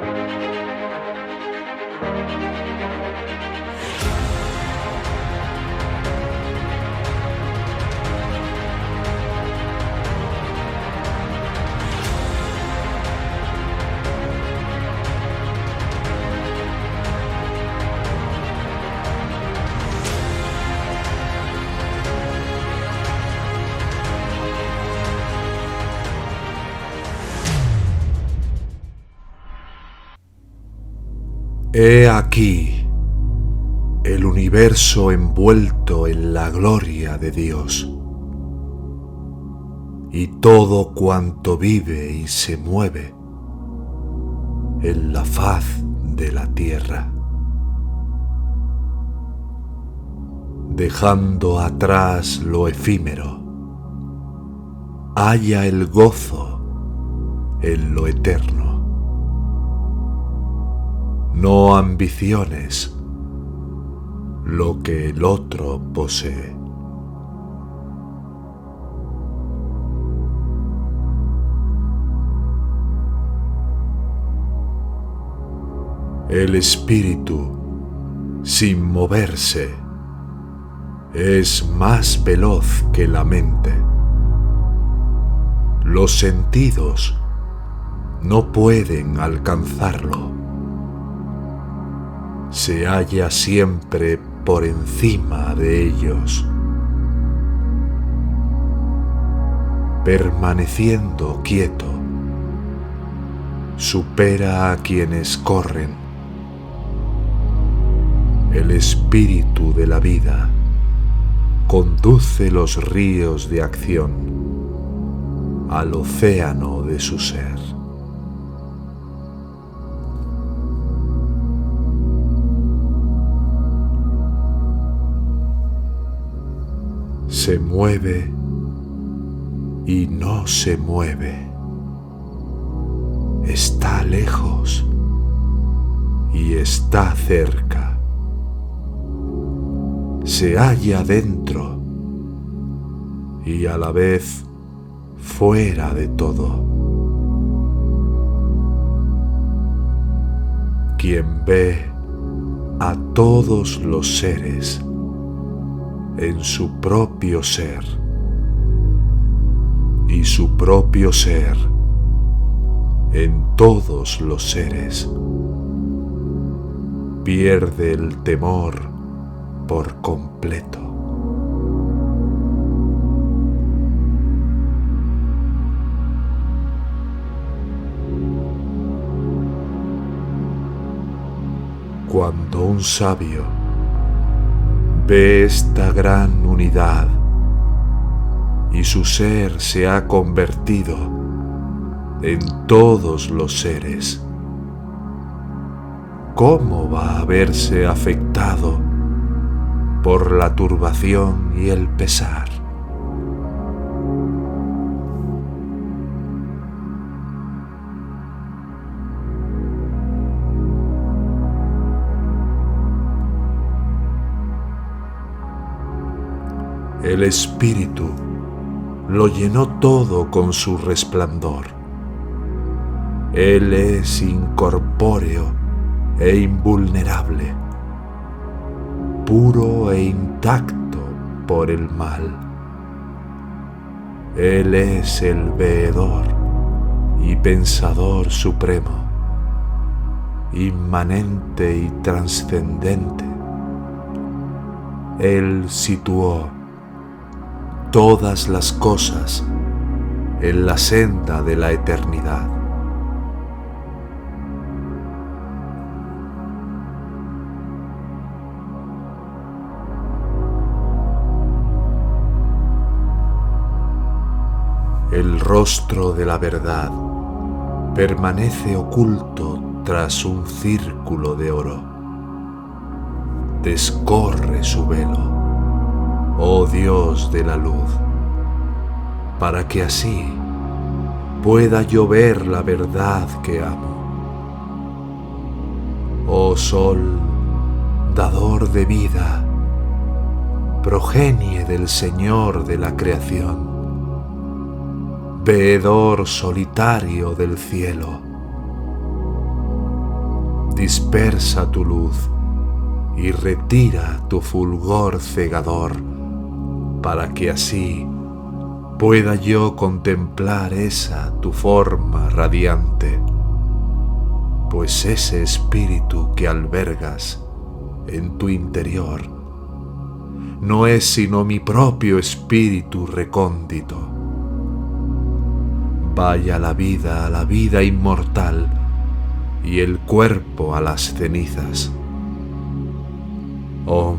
Thank you. He aquí el universo envuelto en la gloria de Dios. Y todo cuanto vive y se mueve en la faz de la tierra, dejando atrás lo efímero, haya el gozo en lo eterno no ambiciones lo que el otro posee. El espíritu, sin moverse, es más veloz que la mente. Los sentidos no pueden alcanzarlo se halla siempre por encima de ellos, permaneciendo quieto, supera a quienes corren. El espíritu de la vida conduce los ríos de acción al océano de su ser. Se mueve y no se mueve. Está lejos y está cerca. Se halla dentro y a la vez fuera de todo. Quien ve a todos los seres en su propio ser y su propio ser en todos los seres. Pierde el temor por completo. Cuando un sabio Ve esta gran unidad y su ser se ha convertido en todos los seres. ¿Cómo va a verse afectado por la turbación y el pesar? El Espíritu lo llenó todo con su resplandor. Él es incorpóreo e invulnerable, puro e intacto por el mal. Él es el veedor y pensador supremo, inmanente y trascendente. Él situó todas las cosas en la senda de la eternidad. El rostro de la verdad permanece oculto tras un círculo de oro. Descorre su velo oh Dios de la luz, para que así pueda yo ver la verdad que amo. Oh Sol, dador de vida, progenie del Señor de la creación, veedor solitario del cielo, dispersa tu luz y retira tu fulgor cegador, para que así pueda yo contemplar esa tu forma radiante, pues ese espíritu que albergas en tu interior no es sino mi propio espíritu recóndito. Vaya la vida a la vida inmortal y el cuerpo a las cenizas Oh,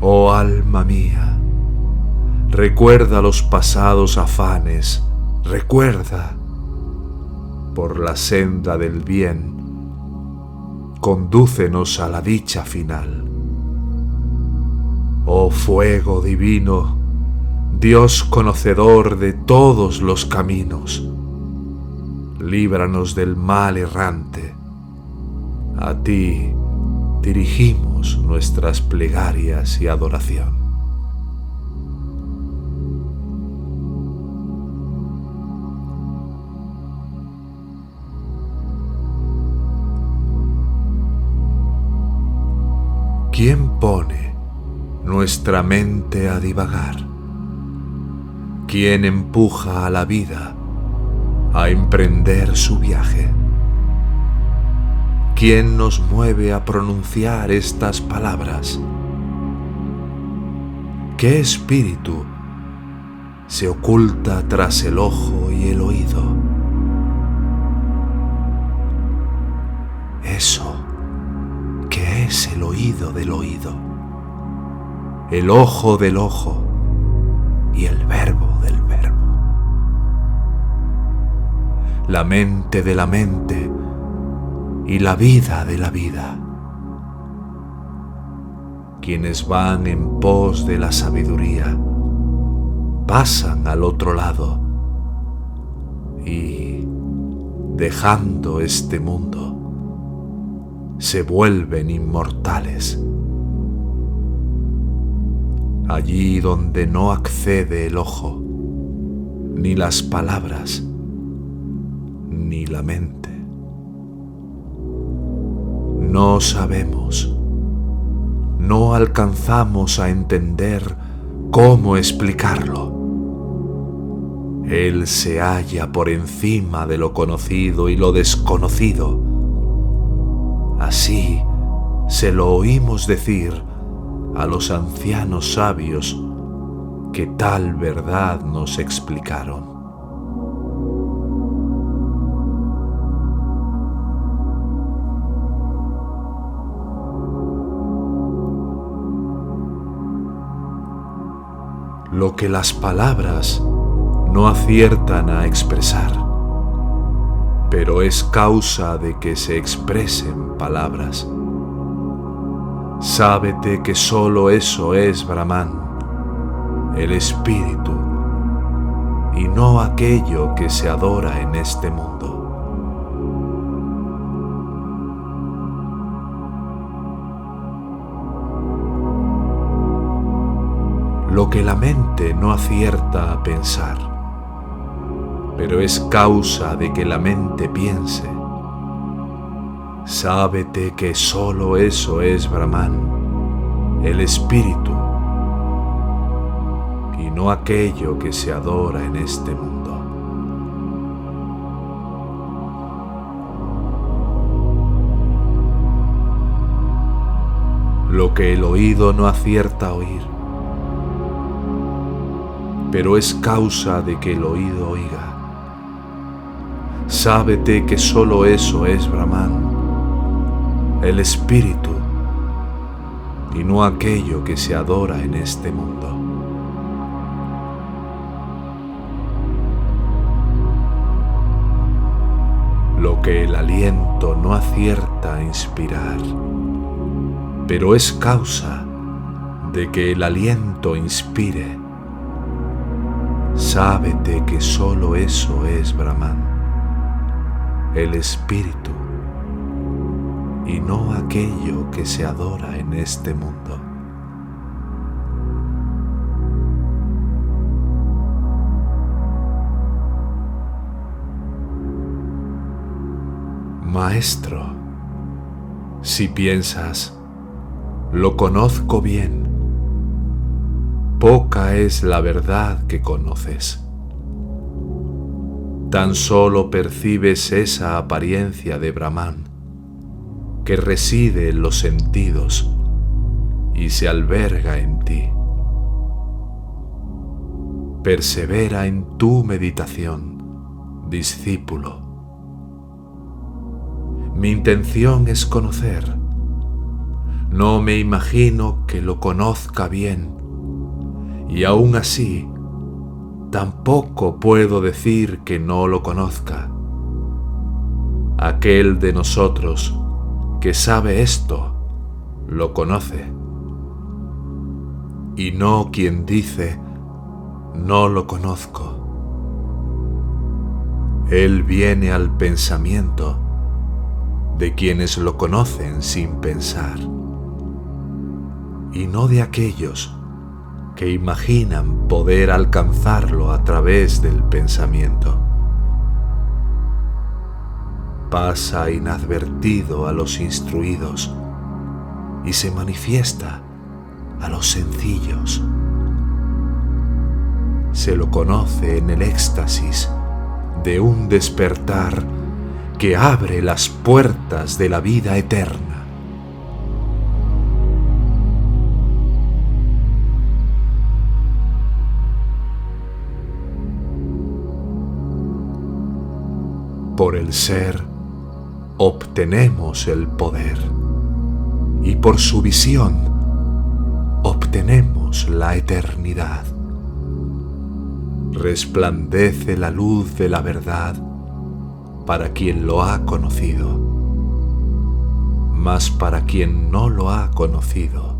oh alma mía, recuerda los pasados afanes, recuerda por la senda del bien, condúcenos a la dicha final. Oh fuego divino, Dios conocedor de todos los caminos, líbranos del mal errante. A ti, dirigimos nuestras plegarias y adoración. ¿Quién pone nuestra mente a divagar? ¿Quién empuja a la vida a emprender su viaje? ¿Quién nos mueve a pronunciar estas palabras? ¿Qué espíritu se oculta tras el ojo y el oído? Eso que es el oído del oído, el ojo del ojo y el verbo del verbo, la mente de la mente y la vida de la vida. Quienes van en pos de la sabiduría pasan al otro lado y, dejando este mundo, se vuelven inmortales. Allí donde no accede el ojo, ni las palabras, ni la mente. No sabemos, no alcanzamos a entender cómo explicarlo. Él se halla por encima de lo conocido y lo desconocido. Así se lo oímos decir a los ancianos sabios que tal verdad nos explicaron. Lo que las palabras no aciertan a expresar, pero es causa de que se expresen palabras. Sábete que sólo eso es Brahman, el espíritu, y no aquello que se adora en este mundo. lo que la mente no acierta a pensar, pero es causa de que la mente piense. Sábete que sólo eso es Brahman, el espíritu, y no aquello que se adora en este mundo. Lo que el oído no acierta a oír, pero es causa de que el oído oiga. Sábete que sólo eso es Brahman, el espíritu, y no aquello que se adora en este mundo. Lo que el aliento no acierta a inspirar, pero es causa de que el aliento inspire Sábete que sólo eso es Brahman, el espíritu, y no aquello que se adora en este mundo. Maestro, si piensas, lo conozco bien, poca es la verdad que conoces. Tan solo percibes esa apariencia de Brahman que reside en los sentidos y se alberga en ti. Persevera en tu meditación, discípulo. Mi intención es conocer. No me imagino que lo conozca bien. Y aún así, tampoco puedo decir que no lo conozca. Aquel de nosotros que sabe esto, lo conoce. Y no quien dice, no lo conozco. Él viene al pensamiento de quienes lo conocen sin pensar, y no de aquellos que imaginan poder alcanzarlo a través del pensamiento. Pasa inadvertido a los instruidos y se manifiesta a los sencillos. Se lo conoce en el éxtasis de un despertar que abre las puertas de la vida eterna. Ser obtenemos el poder y por su visión obtenemos la eternidad. Resplandece la luz de la verdad para quien lo ha conocido, mas para quien no lo ha conocido,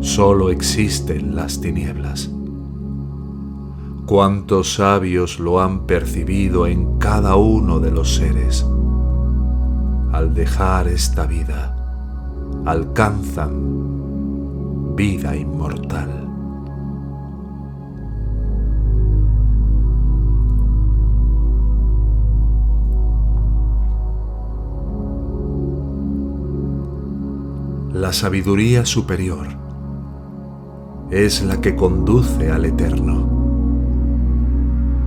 solo existen las tinieblas. Cuántos sabios lo han percibido en cada uno de los seres. Al dejar esta vida, alcanzan vida inmortal. la sabiduría superior es la que conduce al eterno.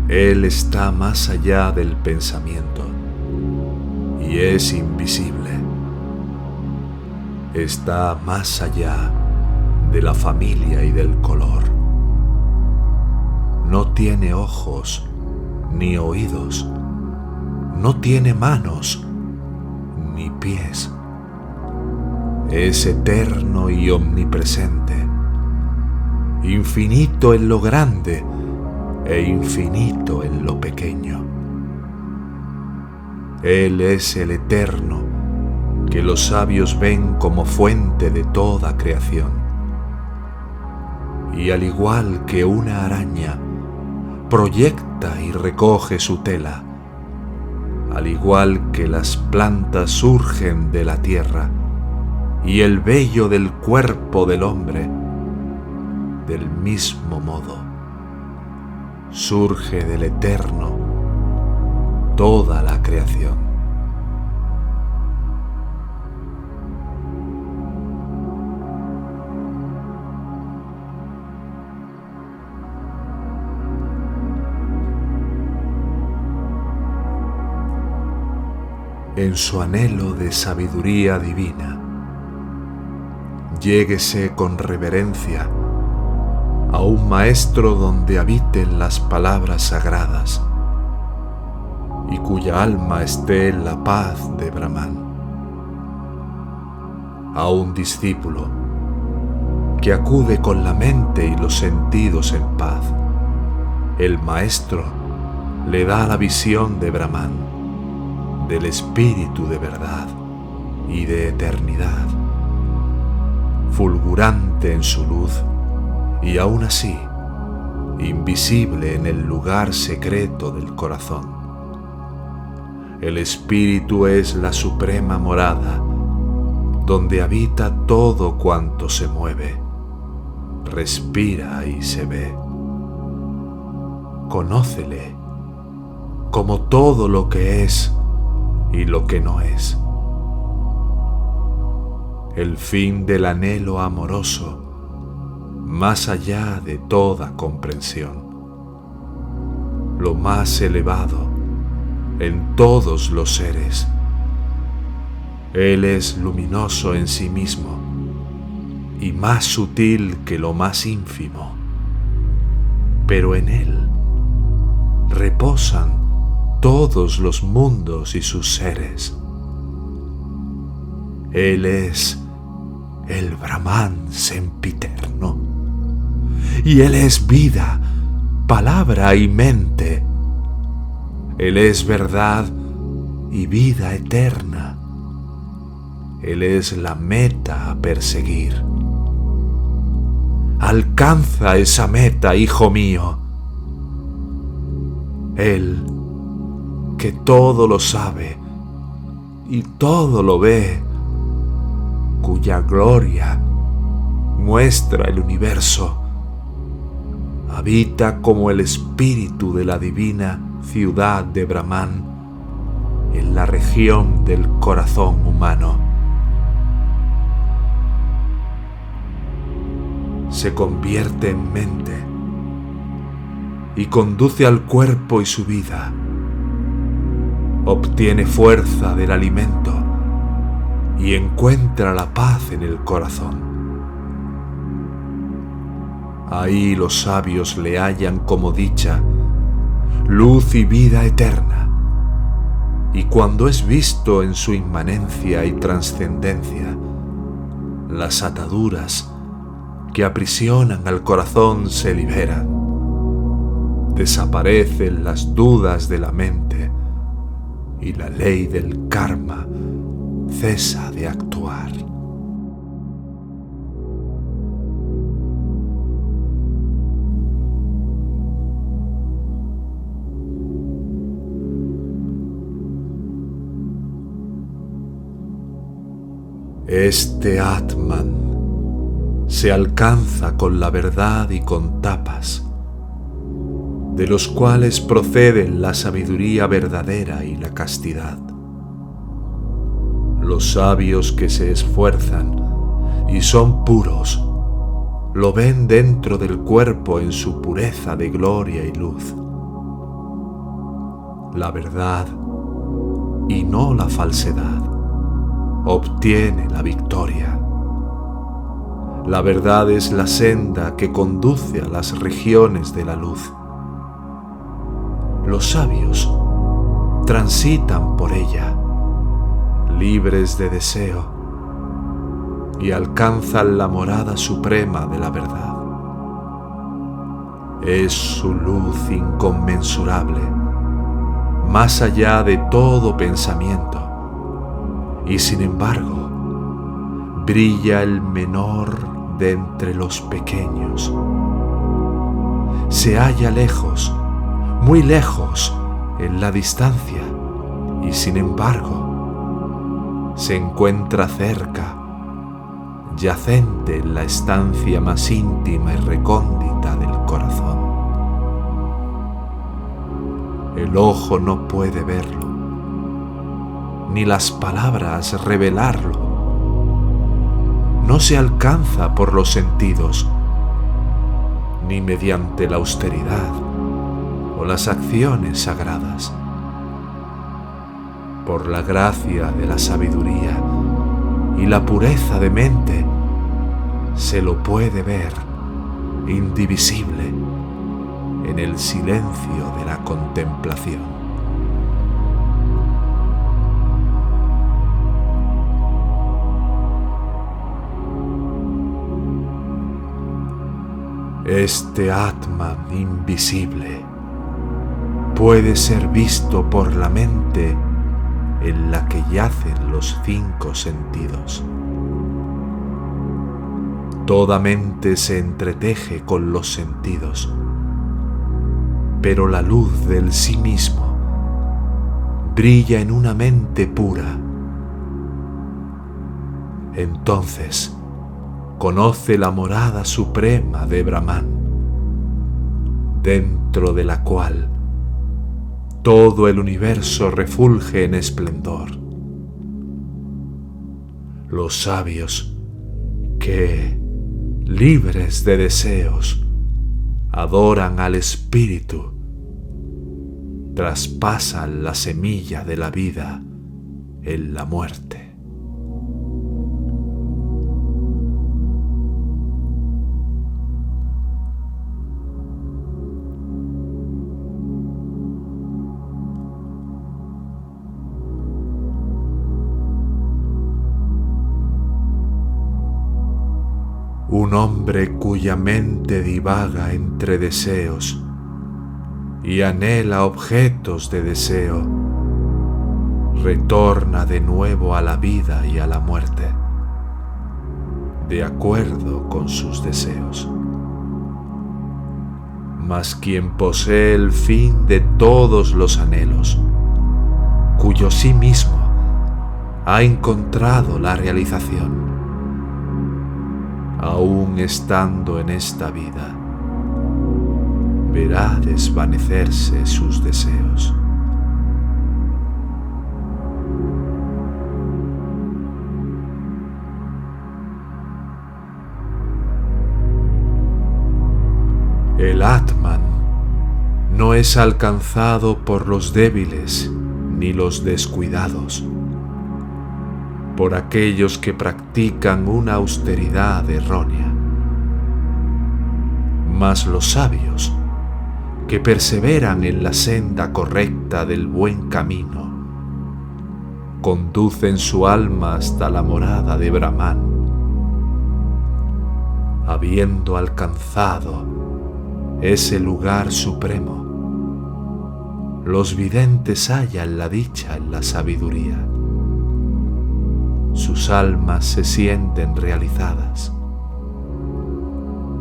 Él está más allá del pensamiento y es invisible. Está más allá de la familia y del color. No tiene ojos ni oídos. No tiene manos ni pies es eterno y omnipresente, infinito en lo grande e infinito en lo pequeño. Él es el eterno que los sabios ven como fuente de toda creación. Y al igual que una araña proyecta y recoge su tela, al igual que las plantas surgen de la tierra, y el vello del cuerpo del hombre, del mismo modo, surge del eterno toda la creación. En su anhelo de sabiduría divina, lléguese con reverencia a un maestro donde habiten las palabras sagradas y cuya alma esté en la paz de Brahman. A un discípulo que acude con la mente y los sentidos en paz. El maestro le da la visión de Brahman, del espíritu de verdad y de eternidad fulgurante en su luz y aún así invisible en el lugar secreto del corazón. El Espíritu es la suprema morada donde habita todo cuanto se mueve, respira y se ve. Conócele como todo lo que es y lo que no es. El fin del anhelo amoroso más allá de toda comprensión. Lo más elevado en todos los seres. Él es luminoso en sí mismo y más sutil que lo más ínfimo, pero en Él reposan todos los mundos y sus seres. Él es el Brahman sempiterno y Él es vida, palabra y mente. Él es verdad y vida eterna. Él es la meta a perseguir. Alcanza esa meta, hijo mío. Él, que todo lo sabe y todo lo ve, cuya gloria muestra el universo, habita como el espíritu de la divina ciudad de Brahman en la región del corazón humano. Se convierte en mente y conduce al cuerpo y su vida. Obtiene fuerza del alimento y encuentra la paz en el corazón. Ahí los sabios le hallan como dicha, luz y vida eterna. Y cuando es visto en su inmanencia y trascendencia, las ataduras que aprisionan al corazón se liberan. Desaparecen las dudas de la mente y la ley del karma cesa de actuar. Este Atman se alcanza con la verdad y con tapas, de los cuales proceden la sabiduría verdadera y la castidad. Los sabios que se esfuerzan y son puros, lo ven dentro del cuerpo en su pureza de gloria y luz. La verdad y no la falsedad obtiene la victoria. La verdad es la senda que conduce a las regiones de la luz. Los sabios transitan por ella, libres de deseo, y alcanzan la morada suprema de la verdad. Es su luz inconmensurable, más allá de todo pensamiento y sin embargo brilla el menor de entre los pequeños. Se halla lejos, muy lejos en la distancia y sin embargo se encuentra cerca, yacente en la estancia más íntima y recóndita del corazón. El ojo no puede verlo ni las palabras revelarlo. No se alcanza por los sentidos, ni mediante la austeridad o las acciones sagradas. Por la gracia de la sabiduría y la pureza de mente, se lo puede ver indivisible en el silencio de la contemplación. Este Atman invisible puede ser visto por la mente en la que yacen los cinco sentidos. Toda mente se entreteje con los sentidos, pero la luz del sí mismo brilla en una mente pura. Entonces, conoce la morada suprema de Brahman, dentro de la cual todo el universo refulge en esplendor. Los sabios que, libres de deseos, adoran al Espíritu, traspasan la semilla de la vida en la muerte. Un hombre cuya mente divaga entre deseos y anhela objetos de deseo, retorna de nuevo a la vida y a la muerte, de acuerdo con sus deseos. Mas quien posee el fin de todos los anhelos, cuyo sí mismo ha encontrado la realización, aún estando en esta vida, verá desvanecerse sus deseos. El Atman no es alcanzado por los débiles ni los descuidados por aquellos que practican una austeridad errónea. Mas los sabios, que perseveran en la senda correcta del buen camino, conducen su alma hasta la morada de Brahman, habiendo alcanzado ese lugar supremo. Los videntes hallan la dicha en la sabiduría sus almas se sienten realizadas,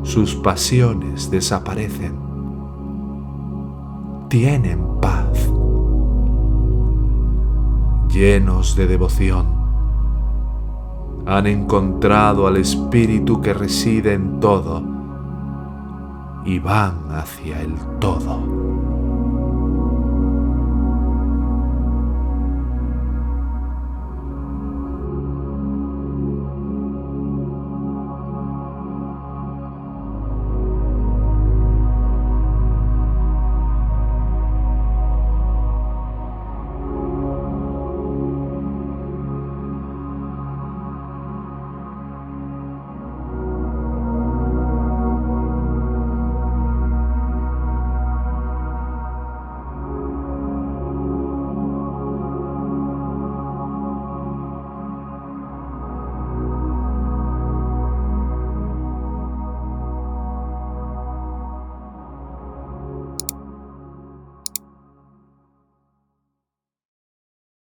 sus pasiones desaparecen, tienen paz, llenos de devoción, han encontrado al Espíritu que reside en todo y van hacia el todo.